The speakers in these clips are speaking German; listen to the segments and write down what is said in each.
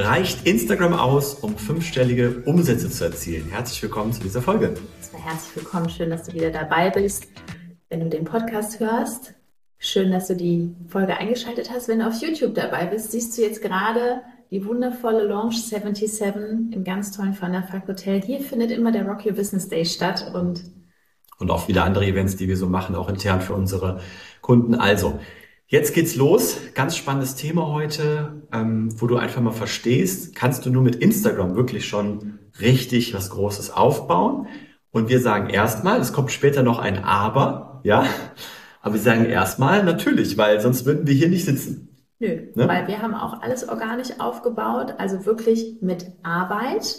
Reicht Instagram aus, um fünfstellige Umsätze zu erzielen? Herzlich willkommen zu dieser Folge. Herzlich willkommen, schön, dass du wieder dabei bist. Wenn du den Podcast hörst, schön, dass du die Folge eingeschaltet hast. Wenn du auf YouTube dabei bist, siehst du jetzt gerade die wundervolle Launch 77 im ganz tollen Thunderfuck Hotel. Hier findet immer der Rock Your Business Day statt und und auch viele andere Events, die wir so machen, auch intern für unsere Kunden. Also, Jetzt geht's los. Ganz spannendes Thema heute, ähm, wo du einfach mal verstehst, kannst du nur mit Instagram wirklich schon richtig was Großes aufbauen. Und wir sagen erstmal, es kommt später noch ein Aber, ja. Aber wir sagen erstmal natürlich, weil sonst würden wir hier nicht sitzen. Nö, ne? weil wir haben auch alles organisch aufgebaut, also wirklich mit Arbeit.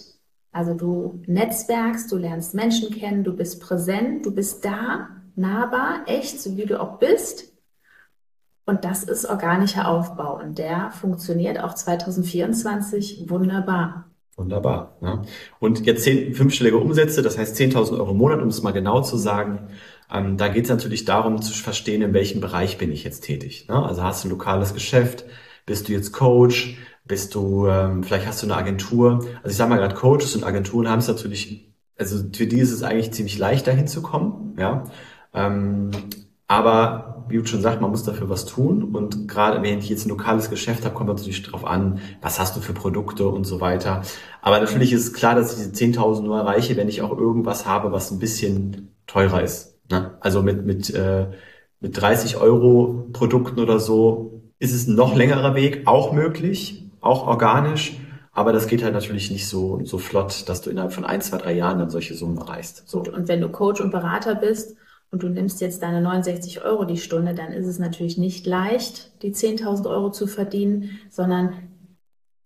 Also du netzwerkst, du lernst Menschen kennen, du bist präsent, du bist da, nahbar, echt, so wie du auch bist. Und das ist organischer Aufbau und der funktioniert auch 2024 wunderbar. Wunderbar. Ja. Und jetzt zehn, fünfstellige Umsätze, das heißt 10.000 Euro im Monat, um es mal genau zu sagen. Ähm, da geht es natürlich darum zu verstehen, in welchem Bereich bin ich jetzt tätig. Ne? Also hast du ein lokales Geschäft, bist du jetzt Coach, bist du, ähm, vielleicht hast du eine Agentur. Also ich sage mal gerade, Coaches und Agenturen haben es natürlich, also für die ist es eigentlich ziemlich leicht, dahin zu kommen. Ja. Ähm, aber wie du schon sagt, man muss dafür was tun. Und gerade wenn ich jetzt ein lokales Geschäft habe, kommt natürlich darauf an, was hast du für Produkte und so weiter. Aber natürlich ist klar, dass ich diese 10.000 nur erreiche, wenn ich auch irgendwas habe, was ein bisschen teurer ist. Ne? Also mit, mit, äh, mit 30 Euro Produkten oder so ist es ein noch längerer Weg, auch möglich, auch organisch. Aber das geht halt natürlich nicht so, so flott, dass du innerhalb von ein, zwei, drei Jahren dann solche Summen erreichst. So. Und wenn du Coach und Berater bist, und du nimmst jetzt deine 69 Euro die Stunde, dann ist es natürlich nicht leicht, die 10.000 Euro zu verdienen, sondern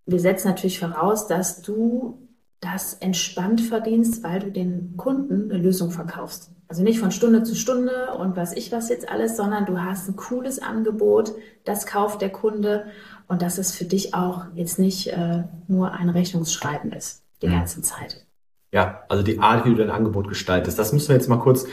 wir setzen natürlich voraus, dass du das entspannt verdienst, weil du den Kunden eine Lösung verkaufst. Also nicht von Stunde zu Stunde und was ich was jetzt alles, sondern du hast ein cooles Angebot, das kauft der Kunde und dass es für dich auch jetzt nicht äh, nur ein Rechnungsschreiben ist, die mhm. ganze Zeit. Ja, also die Art, wie du dein Angebot gestaltest. Das müssen wir jetzt mal kurz,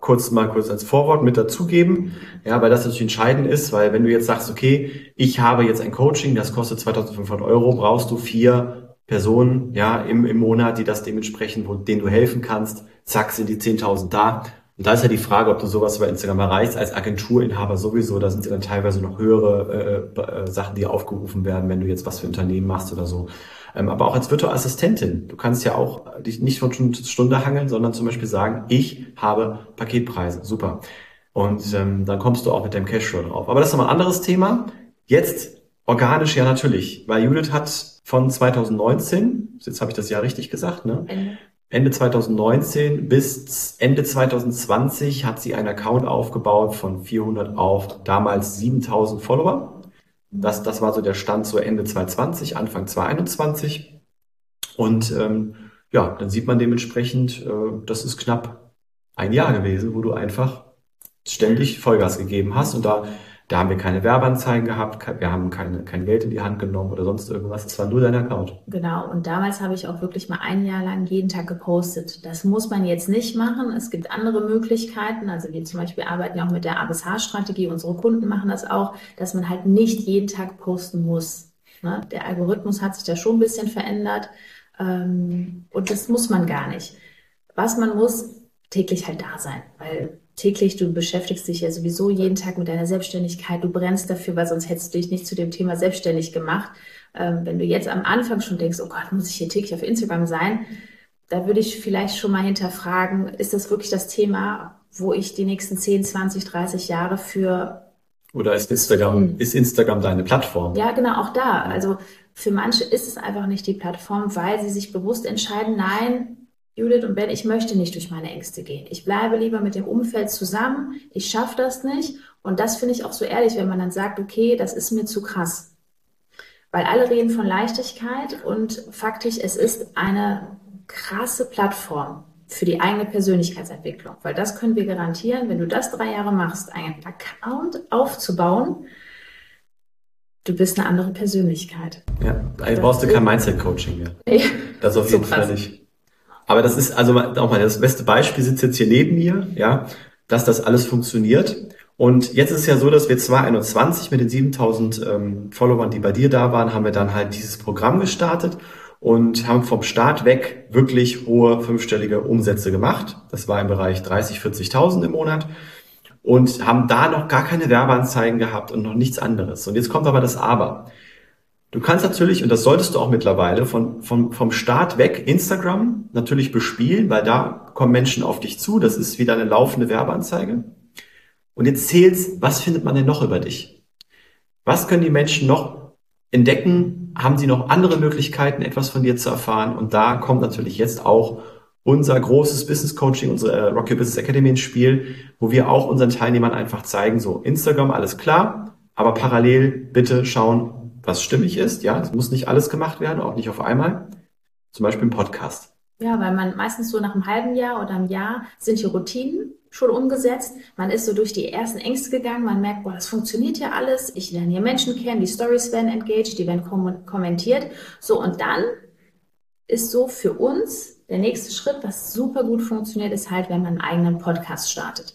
kurz mal kurz als Vorwort mit dazugeben. Ja, weil das natürlich entscheidend ist, weil wenn du jetzt sagst, okay, ich habe jetzt ein Coaching, das kostet 2500 Euro, brauchst du vier Personen, ja, im, im Monat, die das dementsprechend, wo, denen du helfen kannst. Zack, sind die 10.000 da. Und da ist ja die Frage, ob du sowas über Instagram erreichst, als Agenturinhaber sowieso, da sind ja dann teilweise noch höhere äh, äh, Sachen, die aufgerufen werden, wenn du jetzt was für Unternehmen machst oder so. Ähm, aber auch als virtuelle Assistentin. Du kannst ja auch dich nicht von Stunde zu Stunde hangeln, sondern zum Beispiel sagen, ich habe Paketpreise. Super. Und ähm, dann kommst du auch mit deinem Cashflow drauf. Aber das ist nochmal ein anderes Thema. Jetzt organisch ja natürlich, weil Judith hat von 2019, jetzt habe ich das Jahr richtig gesagt, ne? Ende. Ende 2019 bis Ende 2020 hat sie einen Account aufgebaut von 400 auf damals 7000 Follower. Das, das war so der Stand so Ende 2020, Anfang 2021. Und ähm, ja, dann sieht man dementsprechend, äh, das ist knapp ein Jahr gewesen, wo du einfach ständig Vollgas gegeben hast. Und da da haben wir keine Werbeanzeigen gehabt, wir haben keine, kein Geld in die Hand genommen oder sonst irgendwas. Es war nur dein Account. Genau. Und damals habe ich auch wirklich mal ein Jahr lang jeden Tag gepostet. Das muss man jetzt nicht machen. Es gibt andere Möglichkeiten. Also wir zum Beispiel arbeiten ja auch mit der ABSH-Strategie. Unsere Kunden machen das auch, dass man halt nicht jeden Tag posten muss. Ne? Der Algorithmus hat sich da schon ein bisschen verändert. Ähm, und das muss man gar nicht. Was man muss, täglich halt da sein. Weil täglich, du beschäftigst dich ja sowieso jeden Tag mit deiner Selbstständigkeit, du brennst dafür, weil sonst hättest du dich nicht zu dem Thema selbstständig gemacht. Ähm, wenn du jetzt am Anfang schon denkst, oh Gott, muss ich hier täglich auf Instagram sein, da würde ich vielleicht schon mal hinterfragen, ist das wirklich das Thema, wo ich die nächsten 10, 20, 30 Jahre für oder ist Instagram, ist Instagram deine Plattform? Ja, genau, auch da. Also für manche ist es einfach nicht die Plattform, weil sie sich bewusst entscheiden, nein, Judith und Ben, ich möchte nicht durch meine Ängste gehen. Ich bleibe lieber mit dem Umfeld zusammen. Ich schaffe das nicht. Und das finde ich auch so ehrlich, wenn man dann sagt, okay, das ist mir zu krass. Weil alle reden von Leichtigkeit und faktisch, es ist eine krasse Plattform für die eigene Persönlichkeitsentwicklung. Weil das können wir garantieren, wenn du das drei Jahre machst, einen Account aufzubauen, du bist eine andere Persönlichkeit. Ja, da brauchst du kein Mindset-Coaching mehr. Das auf jeden Fall nicht. Aber das ist also auch mal das beste Beispiel sitzt jetzt hier neben mir, ja, dass das alles funktioniert. Und jetzt ist es ja so, dass wir 2021 mit den 7000 ähm, Followern, die bei dir da waren, haben wir dann halt dieses Programm gestartet und haben vom Start weg wirklich hohe fünfstellige Umsätze gemacht. Das war im Bereich 30, 40.000 im Monat und haben da noch gar keine Werbeanzeigen gehabt und noch nichts anderes. Und jetzt kommt aber das Aber. Du kannst natürlich, und das solltest du auch mittlerweile, von, von, vom Start weg Instagram natürlich bespielen, weil da kommen Menschen auf dich zu. Das ist wieder eine laufende Werbeanzeige. Und jetzt zählst, was findet man denn noch über dich? Was können die Menschen noch entdecken? Haben sie noch andere Möglichkeiten, etwas von dir zu erfahren? Und da kommt natürlich jetzt auch unser großes Business Coaching, unsere äh, Rocky Business Academy ins Spiel, wo wir auch unseren Teilnehmern einfach zeigen, so Instagram, alles klar, aber parallel bitte schauen, was stimmig ist. Ja, es muss nicht alles gemacht werden, auch nicht auf einmal. Zum Beispiel ein Podcast. Ja, weil man meistens so nach einem halben Jahr oder einem Jahr sind die Routinen schon umgesetzt. Man ist so durch die ersten Ängste gegangen. Man merkt, boah, das funktioniert ja alles. Ich lerne hier Menschen kennen, die Stories werden engaged, die werden kom kommentiert. So, und dann ist so für uns der nächste Schritt, was super gut funktioniert, ist halt, wenn man einen eigenen Podcast startet.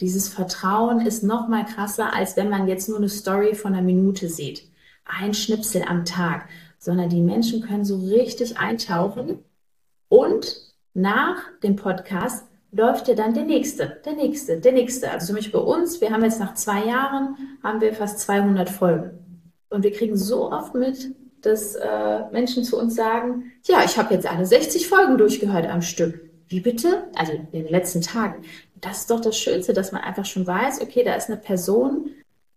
Dieses Vertrauen ist noch mal krasser, als wenn man jetzt nur eine Story von einer Minute sieht. Ein Schnipsel am Tag, sondern die Menschen können so richtig eintauchen und nach dem Podcast läuft ja dann der nächste, der nächste, der nächste. Also zum Beispiel bei uns, wir haben jetzt nach zwei Jahren, haben wir fast 200 Folgen. Und wir kriegen so oft mit, dass äh, Menschen zu uns sagen, ja, ich habe jetzt alle 60 Folgen durchgehört am Stück. Wie bitte? Also in den letzten Tagen das ist doch das Schönste, dass man einfach schon weiß, okay, da ist eine Person,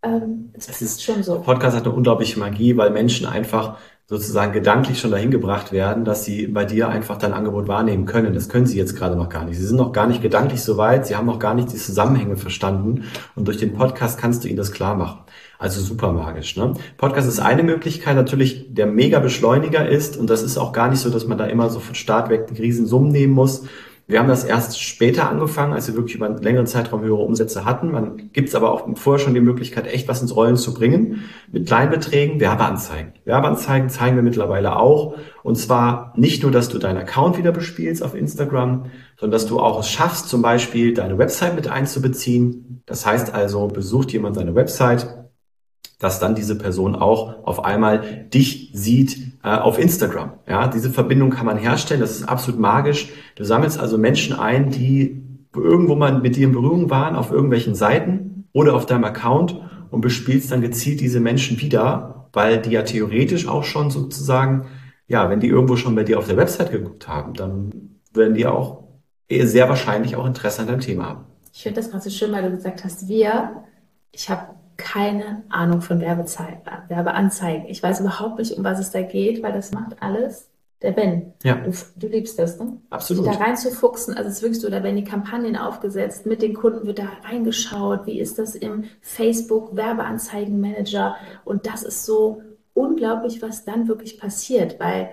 ähm, das, das ist schon so. Podcast hat eine unglaubliche Magie, weil Menschen einfach sozusagen gedanklich schon dahin gebracht werden, dass sie bei dir einfach dein Angebot wahrnehmen können. Das können sie jetzt gerade noch gar nicht. Sie sind noch gar nicht gedanklich so weit, sie haben noch gar nicht die Zusammenhänge verstanden und durch den Podcast kannst du ihnen das klar machen. Also super magisch. Ne? Podcast ist eine Möglichkeit, natürlich der mega Beschleuniger ist und das ist auch gar nicht so, dass man da immer so von Start weg die Riesensummen nehmen muss, wir haben das erst später angefangen, als wir wirklich über einen längeren Zeitraum höhere Umsätze hatten. Man gibt es aber auch vorher schon die Möglichkeit, echt was ins Rollen zu bringen. Mit kleinen Beträgen Werbeanzeigen. Werbeanzeigen zeigen wir mittlerweile auch. Und zwar nicht nur, dass du deinen Account wieder bespielst auf Instagram, sondern dass du auch es schaffst, zum Beispiel deine Website mit einzubeziehen. Das heißt also, besucht jemand seine Website, dass dann diese Person auch auf einmal dich sieht äh, auf Instagram. Ja, diese Verbindung kann man herstellen. Das ist absolut magisch. Du sammelst also Menschen ein, die irgendwo mal mit dir in Berührung waren, auf irgendwelchen Seiten oder auf deinem Account und bespielst dann gezielt diese Menschen wieder, weil die ja theoretisch auch schon sozusagen, ja, wenn die irgendwo schon bei dir auf der Website geguckt haben, dann werden die auch sehr wahrscheinlich auch Interesse an deinem Thema haben. Ich finde das gerade so schön, weil du gesagt hast, wir, ich habe keine Ahnung von Werbeanzeigen. Ich weiß überhaupt nicht, um was es da geht, weil das macht alles der Ben. Ja. Du, du liebst das, ne? Absolut. da reinzufuchsen, also es ist wirklich so, da werden die Kampagnen aufgesetzt, mit den Kunden wird da reingeschaut, wie ist das im Facebook Werbeanzeigenmanager und das ist so unglaublich, was dann wirklich passiert, weil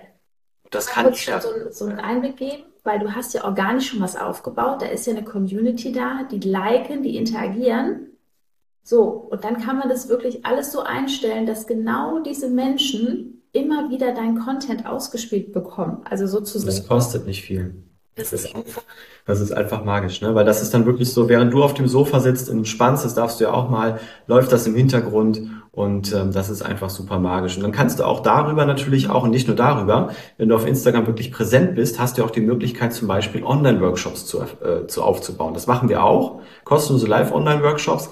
das kann ich schon so, so einen Einblick geben, weil du hast ja organisch schon was aufgebaut, da ist ja eine Community da, die liken, die interagieren so, und dann kann man das wirklich alles so einstellen, dass genau diese Menschen immer wieder dein Content ausgespielt bekommen. Also sozusagen. Das kostet nicht viel. Das ist einfach. Das ist einfach magisch, ne? Weil das ist dann wirklich so, während du auf dem Sofa sitzt und entspannst, das darfst du ja auch mal, läuft das im Hintergrund und ähm, das ist einfach super magisch. Und dann kannst du auch darüber natürlich auch und nicht nur darüber, wenn du auf Instagram wirklich präsent bist, hast du auch die Möglichkeit zum Beispiel Online-Workshops zu, äh, zu aufzubauen. Das machen wir auch, kostenlose Live-Online-Workshops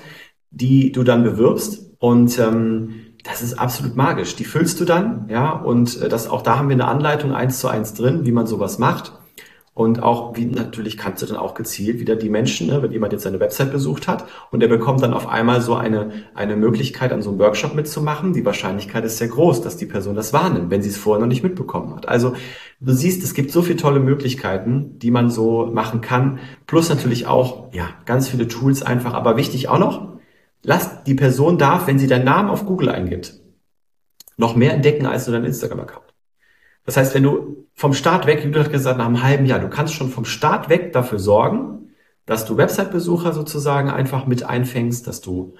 die du dann bewirbst und ähm, das ist absolut magisch. Die füllst du dann, ja, und äh, das auch da haben wir eine Anleitung eins zu eins drin, wie man sowas macht. Und auch, wie natürlich kannst du dann auch gezielt wieder die Menschen, ne, wenn jemand jetzt seine Website besucht hat und der bekommt dann auf einmal so eine, eine Möglichkeit, an so einem Workshop mitzumachen, die Wahrscheinlichkeit ist sehr groß, dass die Person das wahrnimmt, wenn sie es vorher noch nicht mitbekommen hat. Also du siehst, es gibt so viele tolle Möglichkeiten, die man so machen kann. Plus natürlich auch, ja, ganz viele Tools einfach. Aber wichtig auch noch, lass die Person darf, wenn sie deinen Namen auf Google eingibt, noch mehr entdecken als nur dein Instagram-Account. Das heißt, wenn du vom Start weg, du hast gesagt, nach einem halben Jahr, du kannst schon vom Start weg dafür sorgen, dass du Website-Besucher sozusagen einfach mit einfängst, dass du,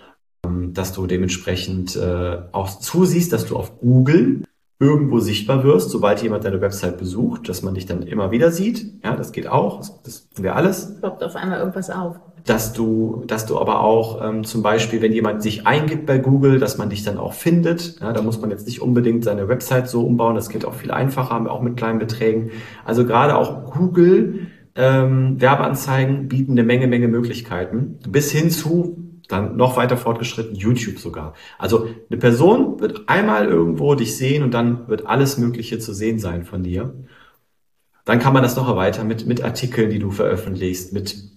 ähm, dass du dementsprechend äh, auch zusiehst, dass du auf Google irgendwo sichtbar wirst, sobald jemand deine Website besucht, dass man dich dann immer wieder sieht. Ja, das geht auch. Das, das tun alles. Ploppt auf einmal irgendwas auf dass du, dass du aber auch ähm, zum Beispiel, wenn jemand sich eingibt bei Google, dass man dich dann auch findet. Ja, da muss man jetzt nicht unbedingt seine Website so umbauen. Das geht auch viel einfacher, auch mit kleinen Beträgen. Also gerade auch Google ähm, Werbeanzeigen bieten eine Menge, Menge Möglichkeiten. Bis hin zu dann noch weiter fortgeschritten, YouTube sogar. Also eine Person wird einmal irgendwo dich sehen und dann wird alles Mögliche zu sehen sein von dir. Dann kann man das noch erweitern mit, mit Artikeln, die du veröffentlichst, mit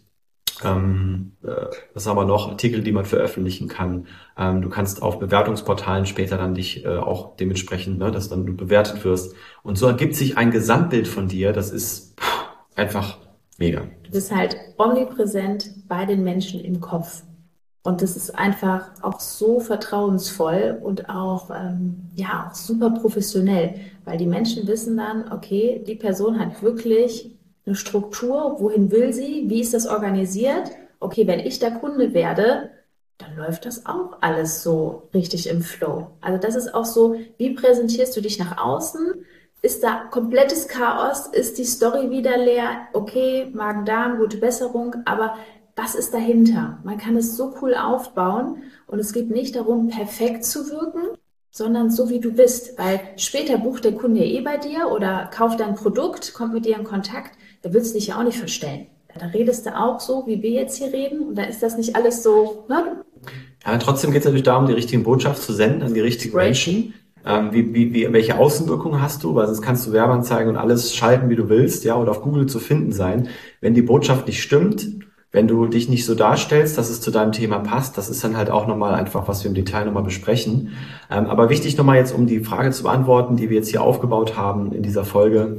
ähm, äh, was haben wir noch? Artikel, die man veröffentlichen kann. Ähm, du kannst auf Bewertungsportalen später dann dich äh, auch dementsprechend, ne, dass dann du bewertet wirst. Und so ergibt sich ein Gesamtbild von dir. Das ist einfach mega. Du bist halt omnipräsent bei den Menschen im Kopf. Und das ist einfach auch so vertrauensvoll und auch, ähm, ja, auch super professionell, weil die Menschen wissen dann, okay, die Person hat wirklich eine Struktur, wohin will sie, wie ist das organisiert? Okay, wenn ich der Kunde werde, dann läuft das auch alles so richtig im Flow. Also das ist auch so, wie präsentierst du dich nach außen? Ist da komplettes Chaos? Ist die Story wieder leer? Okay, Magen-Darm, gute Besserung, aber was ist dahinter? Man kann es so cool aufbauen und es geht nicht darum, perfekt zu wirken, sondern so wie du bist, weil später bucht der Kunde eh bei dir oder kauft dein Produkt, kommt mit dir in Kontakt da willst du dich ja auch nicht verstellen. Da redest du auch so, wie wir jetzt hier reden, und da ist das nicht alles so, ne? Ja, trotzdem geht es natürlich darum, die richtige Botschaft zu senden an die richtigen Menschen. Ähm, wie, wie, wie, welche Außenwirkung hast du? Weil sonst kannst du Werbeanzeigen und alles schalten, wie du willst, ja, oder auf Google zu finden sein. Wenn die Botschaft nicht stimmt, wenn du dich nicht so darstellst, dass es zu deinem Thema passt, das ist dann halt auch nochmal einfach, was wir im Detail nochmal besprechen. Ähm, aber wichtig nochmal jetzt, um die Frage zu beantworten, die wir jetzt hier aufgebaut haben in dieser Folge.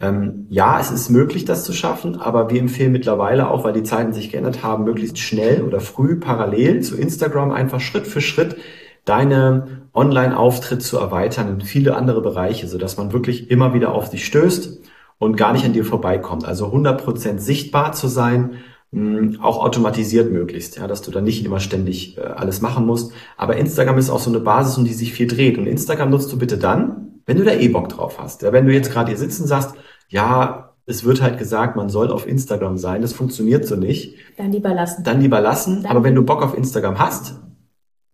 Ähm, ja, es ist möglich, das zu schaffen, aber wir empfehlen mittlerweile auch, weil die Zeiten sich geändert haben, möglichst schnell oder früh parallel zu Instagram einfach Schritt für Schritt deine Online-Auftritt zu erweitern in viele andere Bereiche, sodass man wirklich immer wieder auf dich stößt und gar nicht an dir vorbeikommt. Also 100% sichtbar zu sein, mh, auch automatisiert möglichst, ja, dass du dann nicht immer ständig äh, alles machen musst. Aber Instagram ist auch so eine Basis, um die sich viel dreht. Und Instagram nutzt du bitte dann, wenn du da eh Bock drauf hast. Ja, wenn du jetzt gerade hier sitzen sagst, ja, es wird halt gesagt, man soll auf Instagram sein. Das funktioniert so nicht. Dann lieber lassen. Dann lieber lassen. Dann Aber wenn du Bock auf Instagram hast,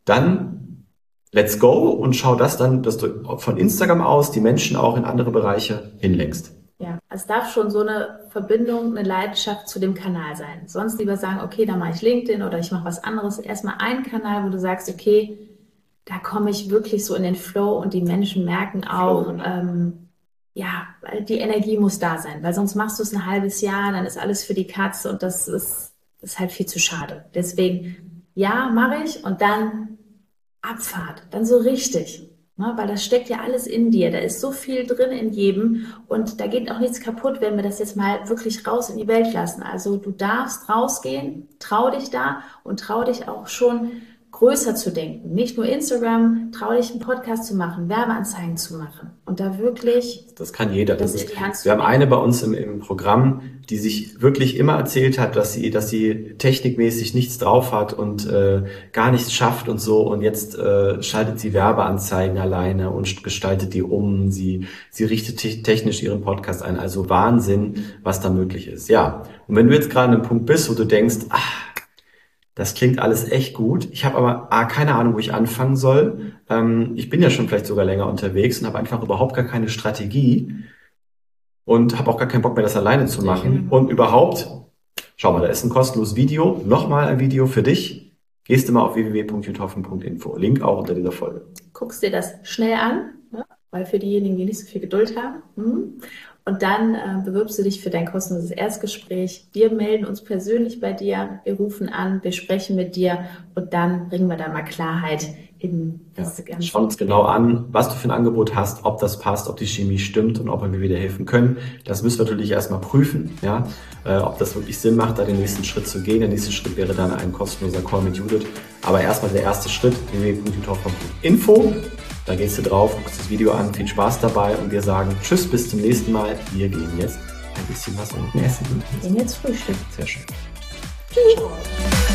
dann let's go und schau das dann, dass du von Instagram aus die Menschen auch in andere Bereiche hinlenkst. Ja, es darf schon so eine Verbindung, eine Leidenschaft zu dem Kanal sein. Sonst lieber sagen, okay, dann mache ich LinkedIn oder ich mache was anderes. Erstmal einen Kanal, wo du sagst, okay, da komme ich wirklich so in den Flow und die Menschen merken auch, ähm, ja, die Energie muss da sein, weil sonst machst du es ein halbes Jahr, dann ist alles für die Katze und das ist, ist halt viel zu schade. Deswegen, ja, mache ich und dann Abfahrt, dann so richtig. Ne, weil das steckt ja alles in dir, da ist so viel drin in jedem und da geht auch nichts kaputt, wenn wir das jetzt mal wirklich raus in die Welt lassen. Also du darfst rausgehen, trau dich da und trau dich auch schon größer zu denken. Nicht nur Instagram, trau dich einen Podcast zu machen, Werbeanzeigen zu machen und da wirklich. Das kann jeder. Das ist, wir haben eine bei uns im, im Programm, die sich wirklich immer erzählt hat, dass sie, dass sie technikmäßig nichts drauf hat und äh, gar nichts schafft und so. Und jetzt äh, schaltet sie Werbeanzeigen alleine und gestaltet die um. Sie, sie richtet technisch ihren Podcast ein. Also Wahnsinn, was da möglich ist. Ja. Und wenn du jetzt gerade an einem Punkt bist, wo du denkst, ach, das klingt alles echt gut. Ich habe aber A, keine Ahnung, wo ich anfangen soll. Ähm, ich bin ja schon vielleicht sogar länger unterwegs und habe einfach überhaupt gar keine Strategie und habe auch gar keinen Bock mehr, das alleine zu machen. Und überhaupt, schau mal, da ist ein kostenloses Video, nochmal ein Video für dich. gehst du mal auf www.juthoffen.info. Link auch unter dieser Folge. Guckst dir das schnell an, ne? weil für diejenigen, die nicht so viel Geduld haben. Hm? Und dann äh, bewirbst du dich für dein kostenloses Erstgespräch. Wir melden uns persönlich bei dir, wir rufen an, wir sprechen mit dir und dann bringen wir da mal Klarheit in das ja, Ganze. Schauen uns genau an, was du für ein Angebot hast, ob das passt, ob die Chemie stimmt und ob wir wieder helfen können. Das müssen wir natürlich erstmal prüfen, ja, äh, ob das wirklich Sinn macht, da den nächsten Schritt zu gehen. Der nächste Schritt wäre dann ein kostenloser Call mit Judith. Aber erstmal der erste Schritt, www.juthoff.info. Da gehst du drauf, guckst das Video an, viel Spaß dabei und wir sagen Tschüss, bis zum nächsten Mal. Wir gehen jetzt ein bisschen was unten essen. Wir gehen jetzt Frühstück. Sehr schön. Tschüss.